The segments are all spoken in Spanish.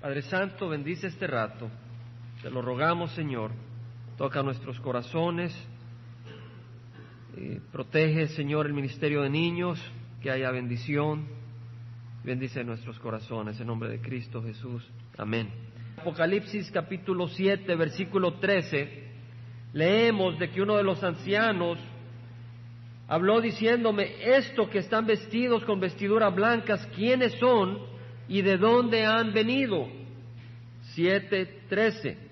Padre Santo, bendice este rato. Te lo rogamos, Señor. Toca nuestros corazones. Eh, protege, Señor, el ministerio de niños. Que haya bendición. Bendice nuestros corazones. En nombre de Cristo Jesús. Amén. Apocalipsis capítulo 7, versículo 13. Leemos de que uno de los ancianos habló diciéndome, esto que están vestidos con vestiduras blancas, ¿quiénes son? Y de dónde han venido. 7.13.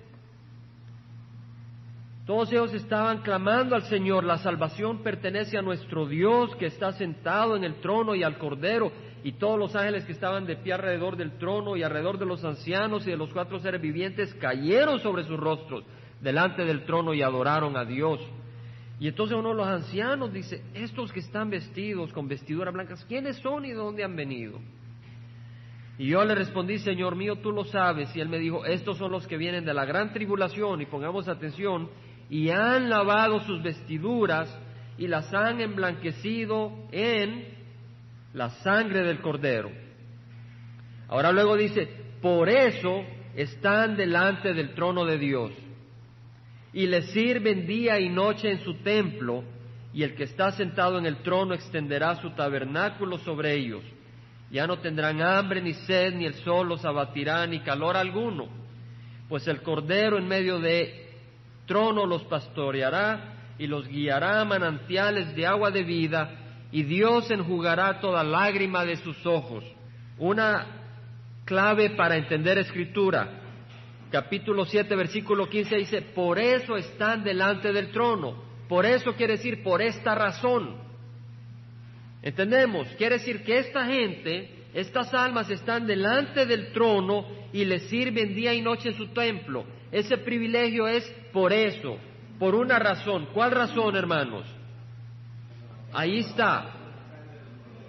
Todos ellos estaban clamando al Señor, la salvación pertenece a nuestro Dios que está sentado en el trono y al Cordero, y todos los ángeles que estaban de pie alrededor del trono y alrededor de los ancianos y de los cuatro seres vivientes cayeron sobre sus rostros delante del trono y adoraron a Dios. Y entonces uno de los ancianos dice, estos que están vestidos con vestiduras blancas, ¿quiénes son y de dónde han venido? Y yo le respondí, Señor mío, tú lo sabes. Y él me dijo, estos son los que vienen de la gran tribulación, y pongamos atención, y han lavado sus vestiduras y las han emblanquecido en la sangre del cordero. Ahora luego dice, por eso están delante del trono de Dios y le sirven día y noche en su templo, y el que está sentado en el trono extenderá su tabernáculo sobre ellos ya no tendrán hambre ni sed, ni el sol los abatirá, ni calor alguno, pues el Cordero en medio de trono los pastoreará y los guiará a manantiales de agua de vida, y Dios enjugará toda lágrima de sus ojos. Una clave para entender escritura. Capítulo 7, versículo 15 dice, por eso están delante del trono. Por eso quiere decir, por esta razón. ¿Entendemos? Quiere decir que esta gente, estas almas están delante del trono y le sirven día y noche en su templo. Ese privilegio es por eso, por una razón. ¿Cuál razón, hermanos? Ahí está.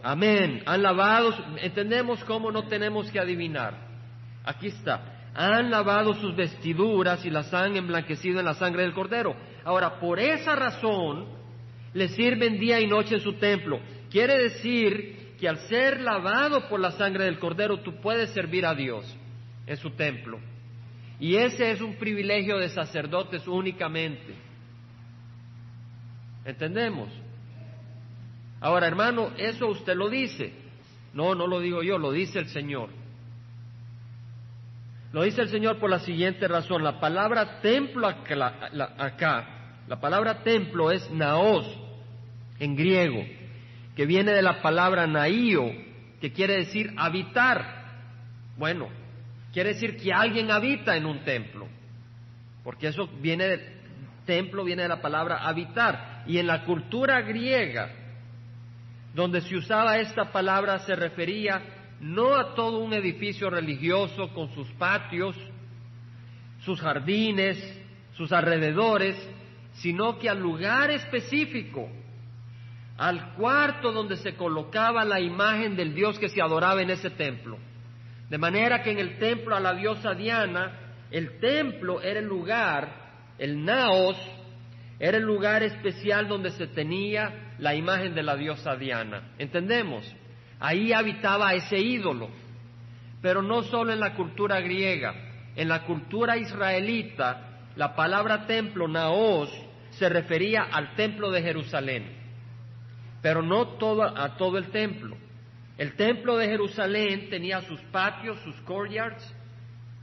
Amén. Han lavado, entendemos cómo no tenemos que adivinar. Aquí está. Han lavado sus vestiduras y las han emblanquecido en la sangre del cordero. Ahora, por esa razón, le sirven día y noche en su templo. Quiere decir que al ser lavado por la sangre del cordero tú puedes servir a Dios en su templo. Y ese es un privilegio de sacerdotes únicamente. ¿Entendemos? Ahora, hermano, eso usted lo dice. No, no lo digo yo, lo dice el Señor. Lo dice el Señor por la siguiente razón. La palabra templo acá, la palabra templo es naos en griego que viene de la palabra naío, que quiere decir habitar. Bueno, quiere decir que alguien habita en un templo, porque eso viene del templo, viene de la palabra habitar. Y en la cultura griega, donde se usaba esta palabra, se refería no a todo un edificio religioso con sus patios, sus jardines, sus alrededores, sino que al lugar específico al cuarto donde se colocaba la imagen del Dios que se adoraba en ese templo. De manera que en el templo a la diosa Diana, el templo era el lugar, el naos, era el lugar especial donde se tenía la imagen de la diosa Diana. ¿Entendemos? Ahí habitaba ese ídolo. Pero no solo en la cultura griega, en la cultura israelita, la palabra templo, naos, se refería al templo de Jerusalén pero no todo, a todo el templo. El templo de Jerusalén tenía sus patios, sus courtyards,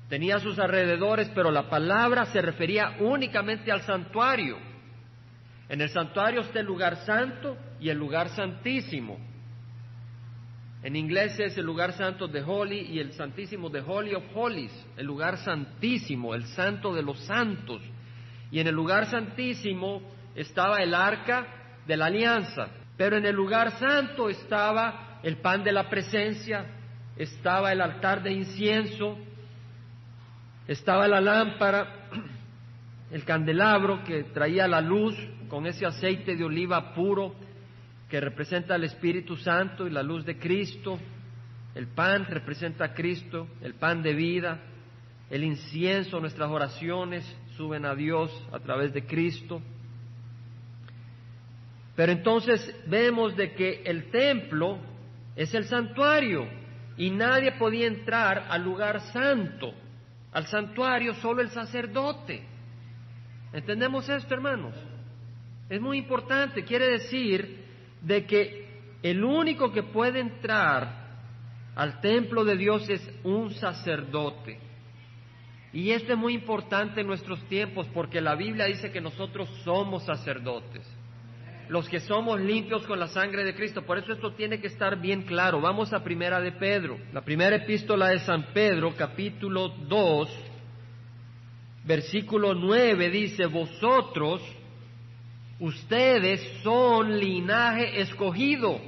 tenía sus alrededores, pero la palabra se refería únicamente al santuario. En el santuario está el lugar santo y el lugar santísimo. En inglés es el lugar santo de Holy y el santísimo de Holy of Holies, el lugar santísimo, el santo de los santos. Y en el lugar santísimo estaba el arca de la alianza. Pero en el lugar santo estaba el pan de la presencia, estaba el altar de incienso, estaba la lámpara, el candelabro que traía la luz con ese aceite de oliva puro que representa al Espíritu Santo y la luz de Cristo. El pan representa a Cristo, el pan de vida. El incienso, nuestras oraciones suben a Dios a través de Cristo. Pero entonces vemos de que el templo es el santuario, y nadie podía entrar al lugar santo, al santuario, solo el sacerdote. ¿Entendemos esto, hermanos? Es muy importante, quiere decir de que el único que puede entrar al templo de Dios es un sacerdote. Y esto es muy importante en nuestros tiempos porque la Biblia dice que nosotros somos sacerdotes, los que somos limpios con la sangre de Cristo. Por eso esto tiene que estar bien claro. Vamos a primera de Pedro, la primera epístola de San Pedro, capítulo 2, versículo 9 dice, vosotros, ustedes son linaje escogido.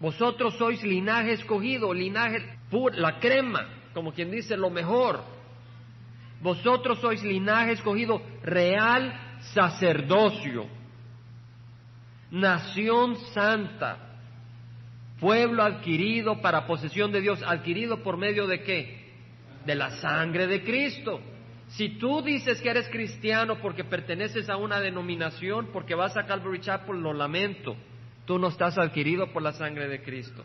Vosotros sois linaje escogido, linaje puro, la crema, como quien dice lo mejor. Vosotros sois linaje escogido, real sacerdocio, nación santa, pueblo adquirido para posesión de Dios, adquirido por medio de qué? De la sangre de Cristo. Si tú dices que eres cristiano porque perteneces a una denominación, porque vas a Calvary Chapel, lo lamento, tú no estás adquirido por la sangre de Cristo.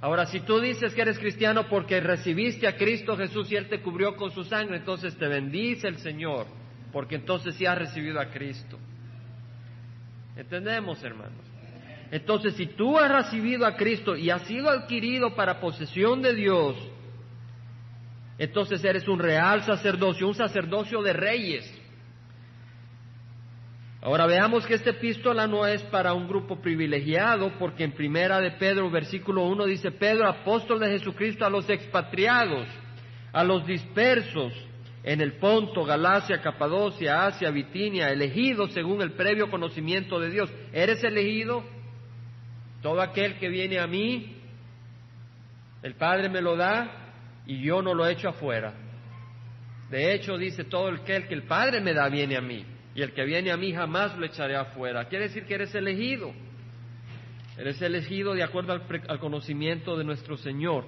Ahora, si tú dices que eres cristiano porque recibiste a Cristo Jesús y Él te cubrió con su sangre, entonces te bendice el Señor, porque entonces sí has recibido a Cristo. ¿Entendemos, hermanos? Entonces, si tú has recibido a Cristo y has sido adquirido para posesión de Dios, entonces eres un real sacerdocio, un sacerdocio de reyes. Ahora veamos que esta epístola no es para un grupo privilegiado, porque en primera de Pedro, versículo 1 dice, Pedro, apóstol de Jesucristo, a los expatriados, a los dispersos en el Ponto, Galacia, Capadocia, Asia, Bitinia, elegidos según el previo conocimiento de Dios. ¿Eres elegido? Todo aquel que viene a mí, el Padre me lo da y yo no lo echo afuera. De hecho, dice todo aquel que el Padre me da viene a mí y el que viene a mí jamás lo echaré afuera. Quiere decir que eres elegido. Eres elegido de acuerdo al, conocimiento de nuestro Señor.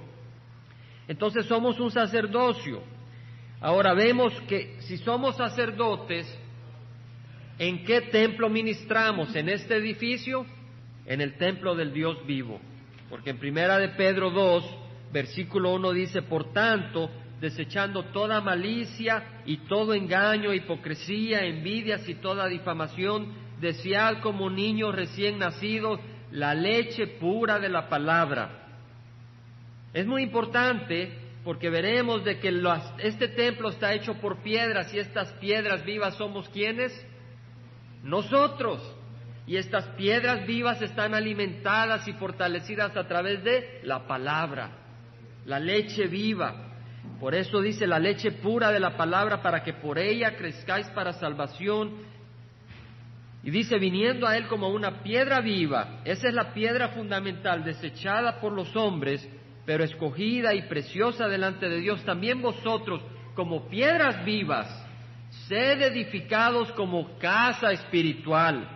Entonces somos un sacerdocio. Ahora vemos que si somos sacerdotes, ¿en qué templo ministramos? ¿En este edificio? En el templo del Dios vivo. Porque en primera de Pedro 2, versículo 1 dice, por tanto, desechando toda malicia y todo engaño, hipocresía, envidias y toda difamación, desead como niños recién nacidos la leche pura de la palabra. Es muy importante porque veremos de que este templo está hecho por piedras y estas piedras vivas somos quienes? Nosotros. Y estas piedras vivas están alimentadas y fortalecidas a través de la palabra, la leche viva. Por eso dice la leche pura de la palabra para que por ella crezcáis para salvación. Y dice, viniendo a él como una piedra viva, esa es la piedra fundamental, desechada por los hombres, pero escogida y preciosa delante de Dios, también vosotros, como piedras vivas, sed edificados como casa espiritual.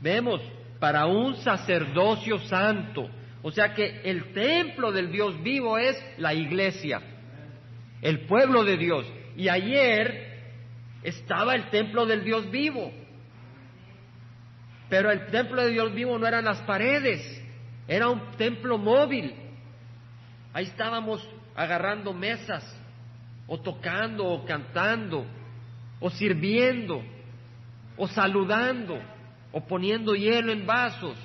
Vemos, para un sacerdocio santo. O sea que el templo del Dios vivo es la iglesia el pueblo de Dios. Y ayer estaba el templo del Dios vivo. Pero el templo de Dios vivo no eran las paredes, era un templo móvil. Ahí estábamos agarrando mesas, o tocando, o cantando, o sirviendo, o saludando, o poniendo hielo en vasos.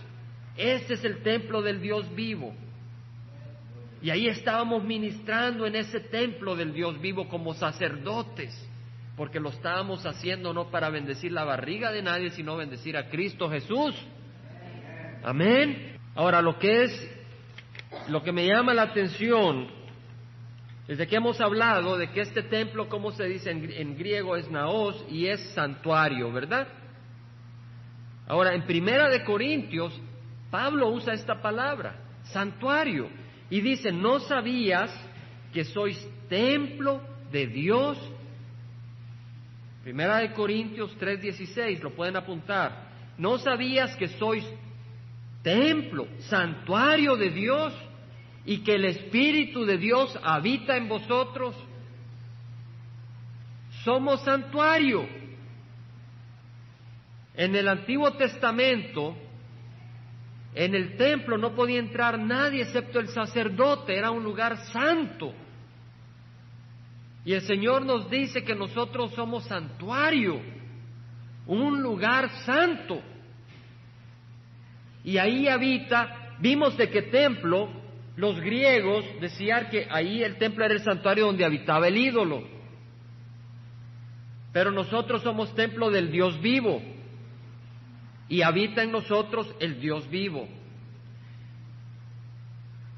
Ese es el templo del Dios vivo. Y ahí estábamos ministrando en ese templo del Dios vivo como sacerdotes, porque lo estábamos haciendo no para bendecir la barriga de nadie, sino bendecir a Cristo Jesús. Amén. Ahora, lo que es, lo que me llama la atención, desde que hemos hablado de que este templo, como se dice en, en griego, es naos y es santuario, ¿verdad? Ahora, en Primera de Corintios, Pablo usa esta palabra, santuario. Y dice, ¿no sabías que sois templo de Dios? Primera de Corintios 3:16, lo pueden apuntar. ¿No sabías que sois templo, santuario de Dios y que el Espíritu de Dios habita en vosotros? Somos santuario. En el Antiguo Testamento, en el templo no podía entrar nadie excepto el sacerdote, era un lugar santo. Y el Señor nos dice que nosotros somos santuario, un lugar santo. Y ahí habita, vimos de qué templo los griegos decían que ahí el templo era el santuario donde habitaba el ídolo. Pero nosotros somos templo del Dios vivo y habita en nosotros el Dios vivo.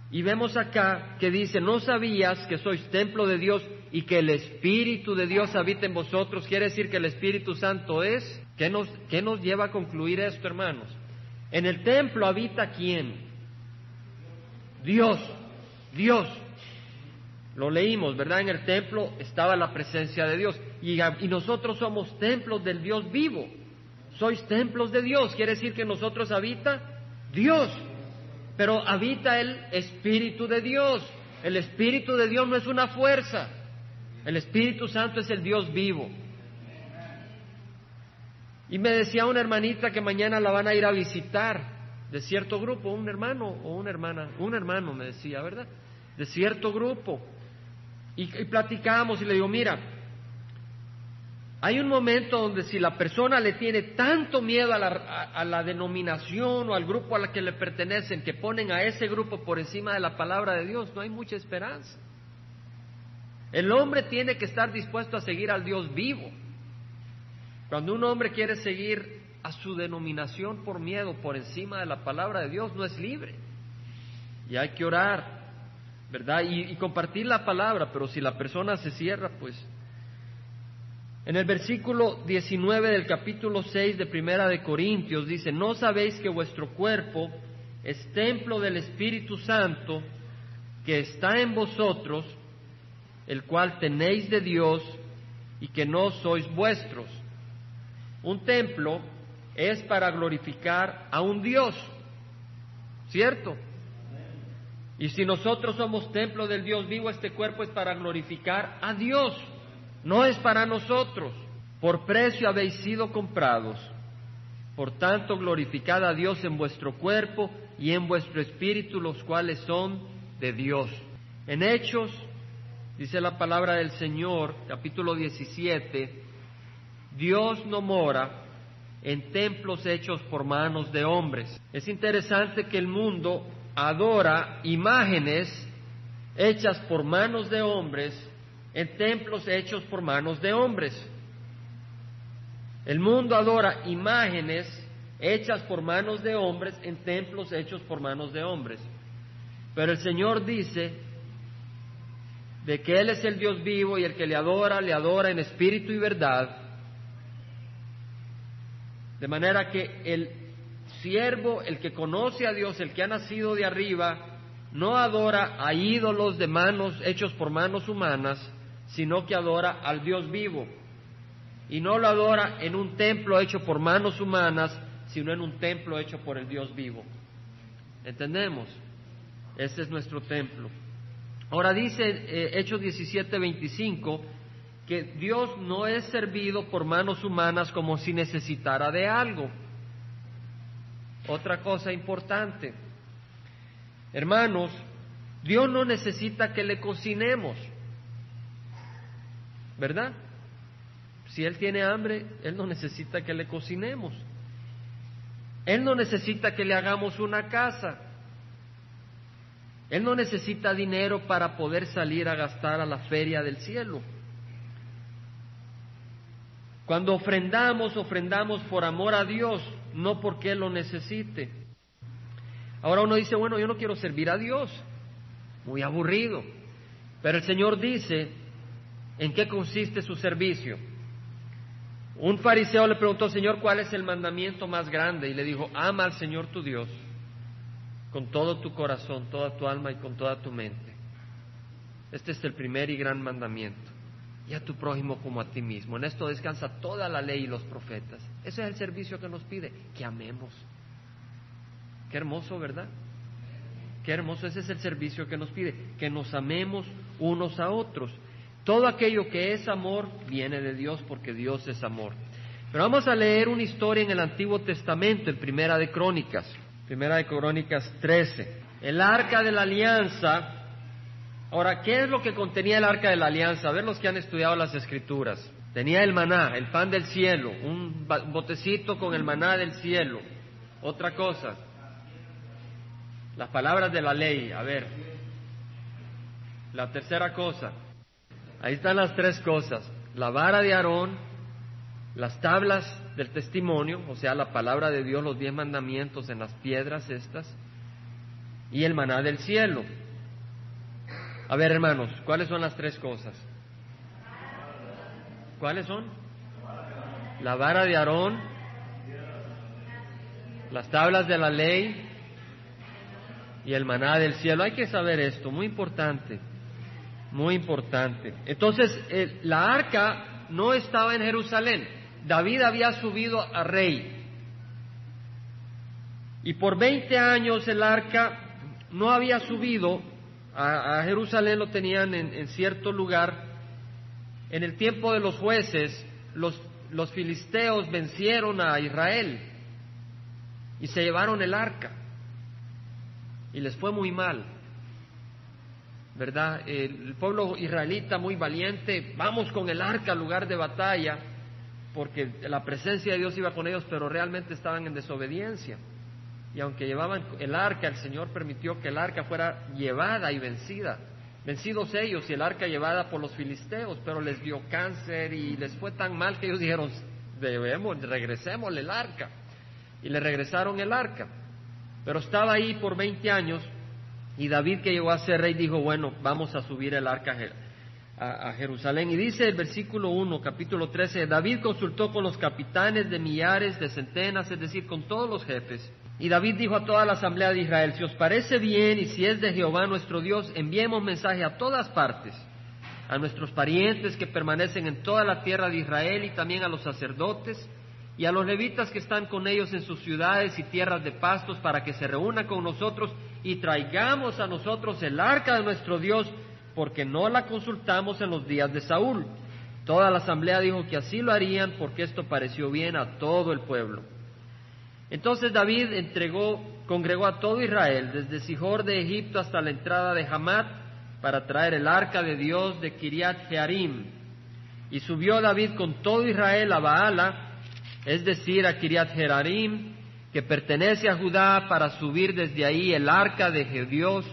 Y vemos acá que dice, no sabías que sois templo de Dios y que el Espíritu de Dios habita en vosotros. Quiere decir que el Espíritu Santo es. ¿Qué nos, qué nos lleva a concluir esto, hermanos? En el templo habita quién? Dios, Dios. Lo leímos, ¿verdad? En el templo estaba la presencia de Dios. Y, nosotros somos templos del Dios vivo sois templos de Dios, quiere decir que nosotros habita Dios, pero habita el Espíritu de Dios. El Espíritu de Dios no es una fuerza, el Espíritu Santo es el Dios vivo. Y me decía una hermanita que mañana la van a ir a visitar de cierto grupo, un hermano o una hermana, un hermano me decía, ¿verdad? De cierto grupo. Y, platicamos y le digo, mira, hay un momento donde si la persona le tiene tanto miedo a la, denominación o al grupo a la que le pertenecen que ponen a ese grupo por encima de la palabra de Dios, no hay mucha esperanza. El hombre tiene que estar dispuesto a seguir al Dios vivo. Cuando un hombre quiere seguir a su denominación por miedo por encima de la palabra de Dios, no es libre. Y hay que orar, ¿verdad? y compartir la palabra, pero si la persona se cierra, pues en el versículo 19 del capítulo 6 de Primera de Corintios dice, ¿no sabéis que vuestro cuerpo es templo del Espíritu Santo que está en vosotros, el cual tenéis de Dios y que no sois vuestros? Un templo es para glorificar a un Dios, ¿cierto? Y si nosotros somos templo del Dios vivo, este cuerpo es para glorificar a Dios no es para nosotros. Por precio habéis sido comprados. Por tanto, glorificad a Dios en vuestro cuerpo y en vuestro espíritu, los cuales son de Dios. En Hechos, dice la palabra del Señor, capítulo 17, Dios no mora en templos hechos por manos de hombres. Es interesante que el mundo adora imágenes hechas por manos de hombres en templos hechos por manos de hombres. El mundo adora imágenes hechas por manos de hombres en templos hechos por manos de hombres. Pero el Señor dice de que Él es el Dios vivo y el que le adora, le adora en espíritu y verdad. De manera que el siervo, el que conoce a Dios, el que ha nacido de arriba, no adora a ídolos de manos hechos por manos humanas, sino que adora al Dios vivo. Y no lo adora en un templo hecho por manos humanas, sino en un templo hecho por el Dios vivo. ¿Entendemos? Ese es nuestro templo. Ahora dice eh, Hechos 17, 25 que Dios no es servido por manos humanas como si necesitara de algo. Otra cosa importante. Hermanos, Dios no necesita que le cocinemos. ¿verdad? Si Él tiene hambre, Él no necesita que le cocinemos. Él no necesita que le hagamos una casa. Él no necesita dinero para poder salir a gastar a la feria del cielo. Cuando ofrendamos, ofrendamos por amor a Dios, no porque Él lo necesite. Ahora uno dice, bueno, yo no quiero servir a Dios, muy aburrido. Pero el Señor dice, ¿En qué consiste su servicio? Un fariseo le preguntó, Señor, ¿cuál es el mandamiento más grande? Y le dijo, ama al Señor tu Dios con todo tu corazón, toda tu alma y con toda tu mente. Este es el primer y gran mandamiento. Y a tu prójimo como a ti mismo. En esto descansa toda la ley y los profetas. Ese es el servicio que nos pide, que amemos. Qué hermoso, ¿verdad? Qué hermoso, ese es el servicio que nos pide, que nos amemos unos a otros. Todo aquello que es amor viene de Dios porque Dios es amor. Pero vamos a leer una historia en el Antiguo Testamento, en Primera de Crónicas. Primera de Crónicas 13. El arca de la alianza. Ahora, ¿qué es lo que contenía el arca de la alianza? A ver los que han estudiado las escrituras. Tenía el maná, el pan del cielo, un botecito con el maná del cielo. Otra cosa, las palabras de la ley. A ver, la tercera cosa. Ahí están las tres cosas. La vara de Aarón, las tablas del testimonio, o sea, la palabra de Dios, los diez mandamientos en las piedras estas, y el maná del cielo. A ver, hermanos, ¿cuáles son las tres cosas? ¿Cuáles son? La vara de Aarón, las tablas de la ley y el maná del cielo. Hay que saber esto, muy importante, muy importante. Entonces, la arca no estaba en Jerusalén. David había subido a rey. Y por 20 años el arca no había subido a, Jerusalén, lo tenían en, cierto lugar. En el tiempo de los jueces, los, filisteos vencieron a Israel y se llevaron el arca. Y les fue muy mal. ¿Verdad? El pueblo israelita muy valiente, vamos con el arca al lugar de batalla, porque la presencia de Dios iba con ellos, pero realmente estaban en desobediencia. Y aunque llevaban el arca, el Señor permitió que el arca fuera llevada y vencida. Vencidos ellos y el arca llevada por los filisteos, pero les dio cáncer y les fue tan mal que ellos dijeron, debemos, regresemos el arca. Y le regresaron el arca. Pero estaba ahí por 20 años y David que llegó a ser rey dijo, bueno, vamos a subir el arca a, Jerusalén. Y dice el versículo 1, capítulo 13, David consultó con los capitanes de millares, de centenas, es decir, con todos los jefes y David dijo a toda la asamblea de Israel, si os parece bien y si es de Jehová nuestro Dios, enviemos mensaje a todas partes, a nuestros parientes que permanecen en toda la tierra de Israel y también a los sacerdotes y a los levitas que están con ellos en sus ciudades y tierras de pastos para que se reúnan con nosotros y traigamos a nosotros el arca de nuestro Dios, porque no la consultamos en los días de Saúl. Toda la asamblea dijo que así lo harían porque esto pareció bien a todo el pueblo. Entonces David entregó, congregó a todo Israel, desde Sijor de Egipto hasta la entrada de Hamat, para traer el arca de Dios de Kiriat Jearim. Y subió David con todo Israel a Baala, es decir, a Kiriat Jearim, que pertenece a Judá, para subir desde ahí el arca de Dios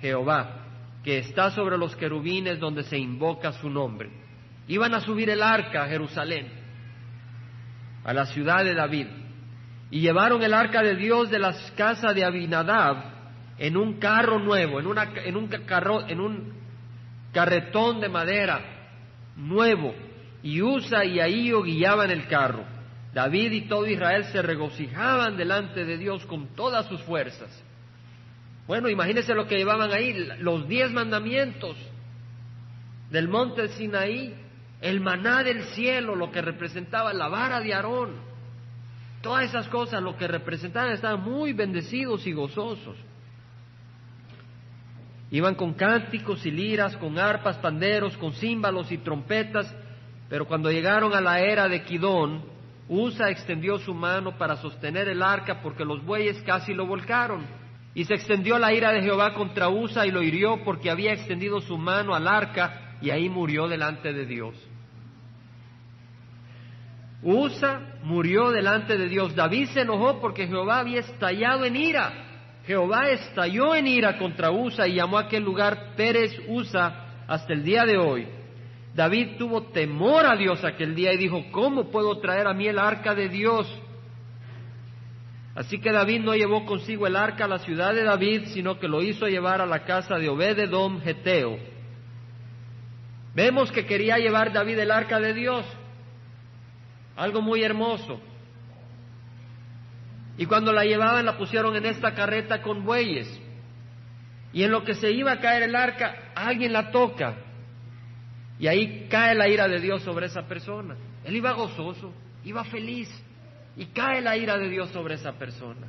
Jehová, que está sobre los querubines donde se invoca su nombre. Iban a subir el arca a Jerusalén, a la ciudad de David y llevaron el arca de Dios de las casas de Abinadab en un carro nuevo, en, una, en, un, carro, en un carretón de madera nuevo, y Usa y Ahío guiaban el carro. David y todo Israel se regocijaban delante de Dios con todas sus fuerzas. Bueno, imagínense lo que llevaban ahí, los diez mandamientos del monte Sinaí, el maná del cielo, lo que representaba la vara de Aarón, Todas esas cosas, lo que representaban, estaban muy bendecidos y gozosos. Iban con cánticos y liras, con arpas, panderos, con címbalos y trompetas, pero cuando llegaron a la era de Quidón, Usa extendió su mano para sostener el arca porque los bueyes casi lo volcaron. Y se extendió la ira de Jehová contra Usa y lo hirió porque había extendido su mano al arca y ahí murió delante de Dios. Usa murió delante de Dios. David se enojó porque Jehová había estallado en ira. Jehová estalló en ira contra Usa y llamó a aquel lugar Pérez Usa hasta el día de hoy. David tuvo temor a Dios aquel día y dijo, ¿cómo puedo traer a mí el arca de Dios? Así que David no llevó consigo el arca a la ciudad de David, sino que lo hizo llevar a la casa de Obededom Geteo. Vemos que quería llevar David el arca de Dios, algo muy hermoso. Y cuando la llevaban la pusieron en esta carreta con bueyes. Y en lo que se iba a caer el arca, alguien la toca. Y ahí cae la ira de Dios sobre esa persona. Él iba gozoso, iba feliz. Y cae la ira de Dios sobre esa persona.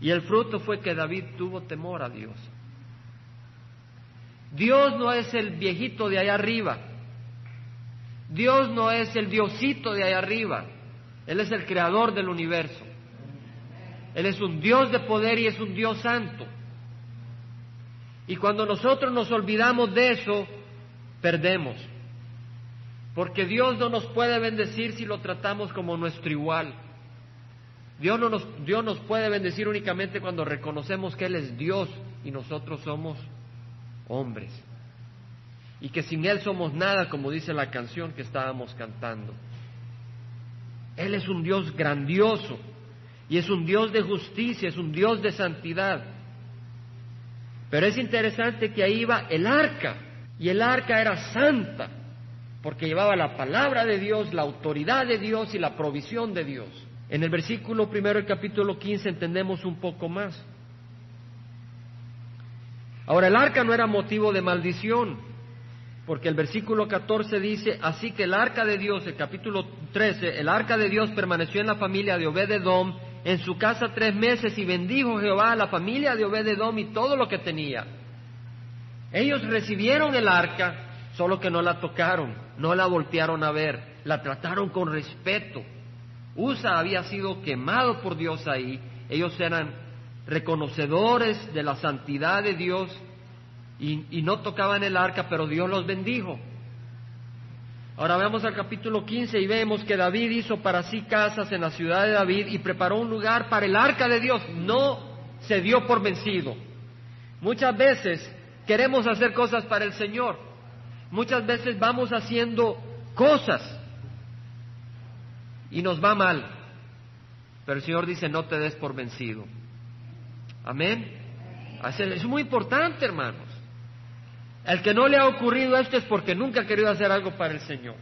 Y el fruto fue que David tuvo temor a Dios. Dios no es el viejito de allá arriba Dios no es el diosito de ahí arriba, Él es el creador del universo. Él es un Dios de poder y es un Dios santo. Y cuando nosotros nos olvidamos de eso, perdemos. Porque Dios no nos puede bendecir si lo tratamos como nuestro igual. Dios, no nos, Dios nos puede bendecir únicamente cuando reconocemos que Él es Dios y nosotros somos hombres. Y que sin Él somos nada, como dice la canción que estábamos cantando. Él es un Dios grandioso y es un Dios de justicia, es un Dios de santidad. Pero es interesante que ahí iba el arca y el arca era santa porque llevaba la palabra de Dios, la autoridad de Dios y la provisión de Dios. En el versículo primero del capítulo 15 entendemos un poco más. Ahora, el arca no era motivo de maldición, porque el versículo 14 dice, así que el arca de Dios, el capítulo 13, el arca de Dios permaneció en la familia de Obededom, en su casa tres meses, y bendijo Jehová a la familia de Obededom y todo lo que tenía. Ellos recibieron el arca, solo que no la tocaron, no la voltearon a ver, la trataron con respeto. Usa había sido quemado por Dios ahí, ellos eran reconocedores de la santidad de Dios y, no tocaban el arca, pero Dios los bendijo. Ahora vemos al capítulo 15 y vemos que David hizo para sí casas en la ciudad de David y preparó un lugar para el arca de Dios. No se dio por vencido. Muchas veces queremos hacer cosas para el Señor, Muchas veces vamos haciendo cosas y nos va mal, pero el Señor dice, no te des por vencido. Amén. Es muy importante, hermanos. El que no le ha ocurrido esto es porque nunca ha querido hacer algo para el Señor.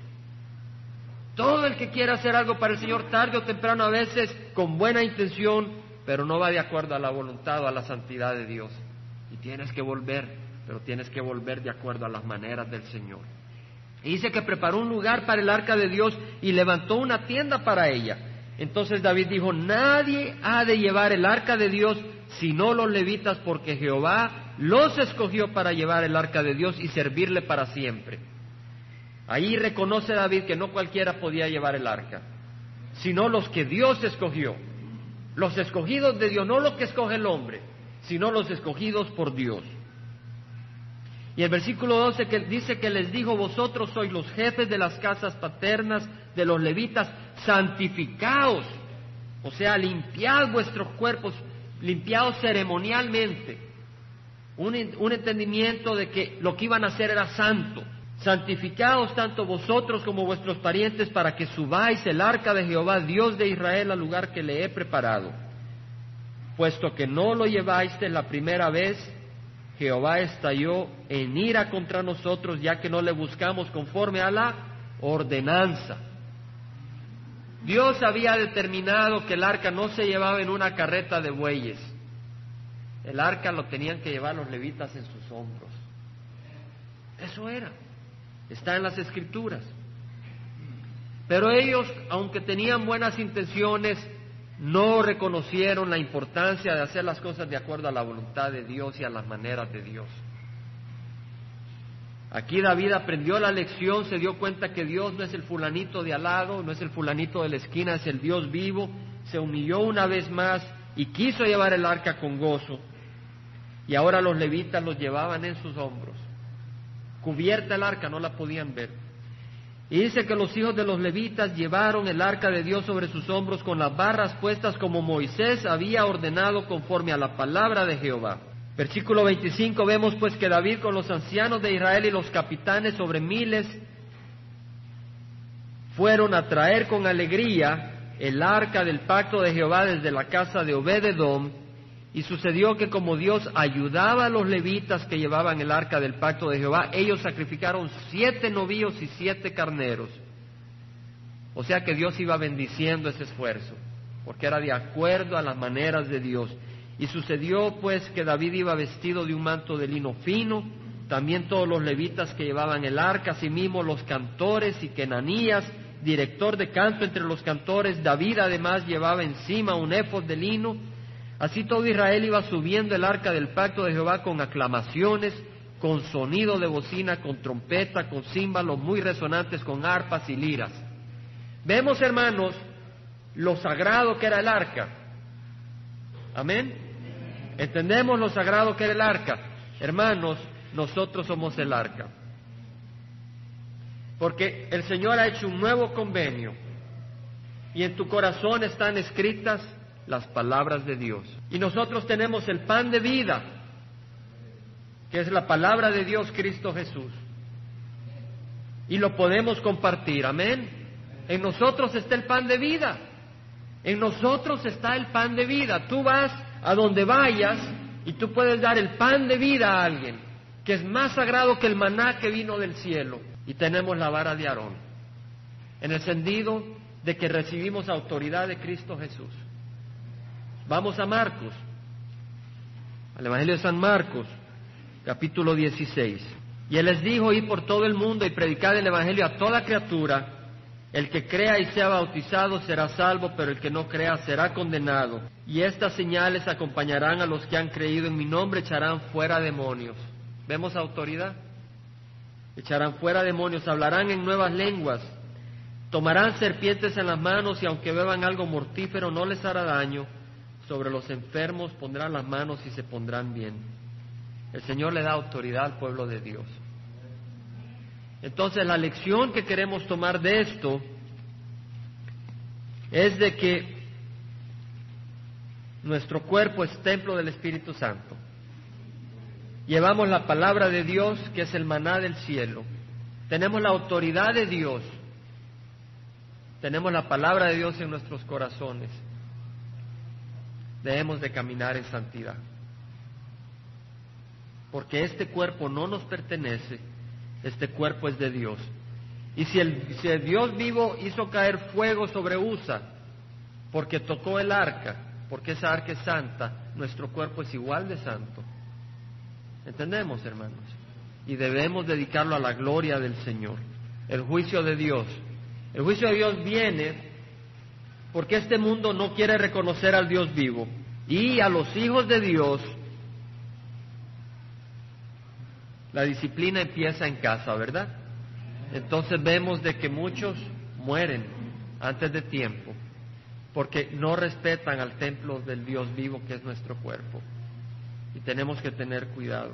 Todo el que quiera hacer algo para el Señor, tarde o temprano, a veces con buena intención, pero no va de acuerdo a la voluntad o a la santidad de Dios. Y tienes que volver pero tienes que volver de acuerdo a las maneras del Señor. Y dice que preparó un lugar para el arca de Dios y levantó una tienda para ella. Entonces David dijo, nadie ha de llevar el arca de Dios sino los levitas, porque Jehová los escogió para llevar el arca de Dios y servirle para siempre. Ahí reconoce David que no cualquiera podía llevar el arca, sino los que Dios escogió. Los escogidos de Dios, no los que escoge el hombre, sino los escogidos por Dios. Y el versículo 12 que dice que les dijo, vosotros sois los jefes de las casas paternas de los levitas, santificaos, o sea, limpiad vuestros cuerpos, limpiados ceremonialmente. Un, entendimiento de que lo que iban a hacer era santo. Santificaos tanto vosotros como vuestros parientes para que subáis el arca de Jehová, Dios de Israel, al lugar que le he preparado. Puesto que no lo lleváis la primera vez, Jehová estalló en ira contra nosotros ya que no le buscamos conforme a la ordenanza. Dios había determinado que el arca no se llevaba en una carreta de bueyes. El arca lo tenían que llevar los levitas en sus hombros. Eso era. Está en las escrituras. Pero ellos, aunque tenían buenas intenciones, no reconocieron la importancia de hacer las cosas de acuerdo a la voluntad de Dios y a las maneras de Dios. Aquí David aprendió la lección, se dio cuenta que Dios no es el fulanito de al lado, no es el fulanito de la esquina, es el Dios vivo, se humilló una vez más y quiso llevar el arca con gozo. Y ahora los levitas los llevaban en sus hombros. Cubierta el arca, no la podían ver. Y dice que los hijos de los levitas llevaron el arca de Dios sobre sus hombros con las barras puestas como Moisés había ordenado conforme a la palabra de Jehová. Versículo 25 vemos pues que David con los ancianos de Israel y los capitanes sobre miles fueron a traer con alegría el arca del pacto de Jehová desde la casa de Obededom y sucedió que como Dios ayudaba a los levitas que llevaban el arca del pacto de Jehová, ellos sacrificaron siete novillos y siete carneros. O sea que Dios iba bendiciendo ese esfuerzo, porque era de acuerdo a las maneras de Dios. Y sucedió pues que David iba vestido de un manto de lino fino, también todos los levitas que llevaban el arca, asimismo los cantores y Kenanías, director de canto entre los cantores, David además llevaba encima un efod de lino, Así todo Israel iba subiendo el arca del pacto de Jehová con aclamaciones, con sonido de bocina, con trompeta, con címbalos muy resonantes, con arpas y liras. Vemos, hermanos, lo sagrado que era el arca. Amén. ¿Entendemos lo sagrado que era el arca? Hermanos, nosotros somos el arca. Porque el Señor ha hecho un nuevo convenio y en tu corazón están escritas las palabras de Dios. Y nosotros tenemos el pan de vida, que es la palabra de Dios, Cristo Jesús. Y lo podemos compartir, amén. En nosotros está el pan de vida. En nosotros está el pan de vida. Tú vas a donde vayas y tú puedes dar el pan de vida a alguien, que es más sagrado que el maná que vino del cielo. Y tenemos la vara de Aarón, en el sentido de que recibimos autoridad de Cristo Jesús. Vamos a Marcos, al Evangelio de San Marcos, capítulo 16. Y él les dijo, ir por todo el mundo y predicar el Evangelio a toda criatura. El que crea y sea bautizado será salvo, pero el que no crea será condenado. Y estas señales acompañarán a los que han creído en mi nombre, echarán fuera demonios. ¿Vemos autoridad? Echarán fuera demonios, hablarán en nuevas lenguas, tomarán serpientes en las manos y aunque beban algo mortífero no les hará daño. Sobre los enfermos pondrán las manos y se pondrán bien. El Señor le da autoridad al pueblo de Dios. Entonces la lección que queremos tomar de esto es de que nuestro cuerpo es templo del Espíritu Santo. Llevamos la palabra de Dios, que es el maná del cielo. Tenemos la autoridad de Dios. Tenemos la palabra de Dios en nuestros corazones. Debemos de caminar en santidad. Porque este cuerpo no nos pertenece, este cuerpo es de Dios. Y si el, si el Dios vivo hizo caer fuego sobre USA, porque tocó el arca, porque esa arca es santa, nuestro cuerpo es igual de santo. ¿Entendemos, hermanos? Y debemos dedicarlo a la gloria del Señor. El juicio de Dios. El juicio de Dios viene porque este mundo no quiere reconocer al Dios vivo. Y a los hijos de Dios, la disciplina empieza en casa, ¿verdad? Entonces vemos de que muchos mueren antes de tiempo porque no respetan al templo del Dios vivo que es nuestro cuerpo. Y tenemos que tener cuidado.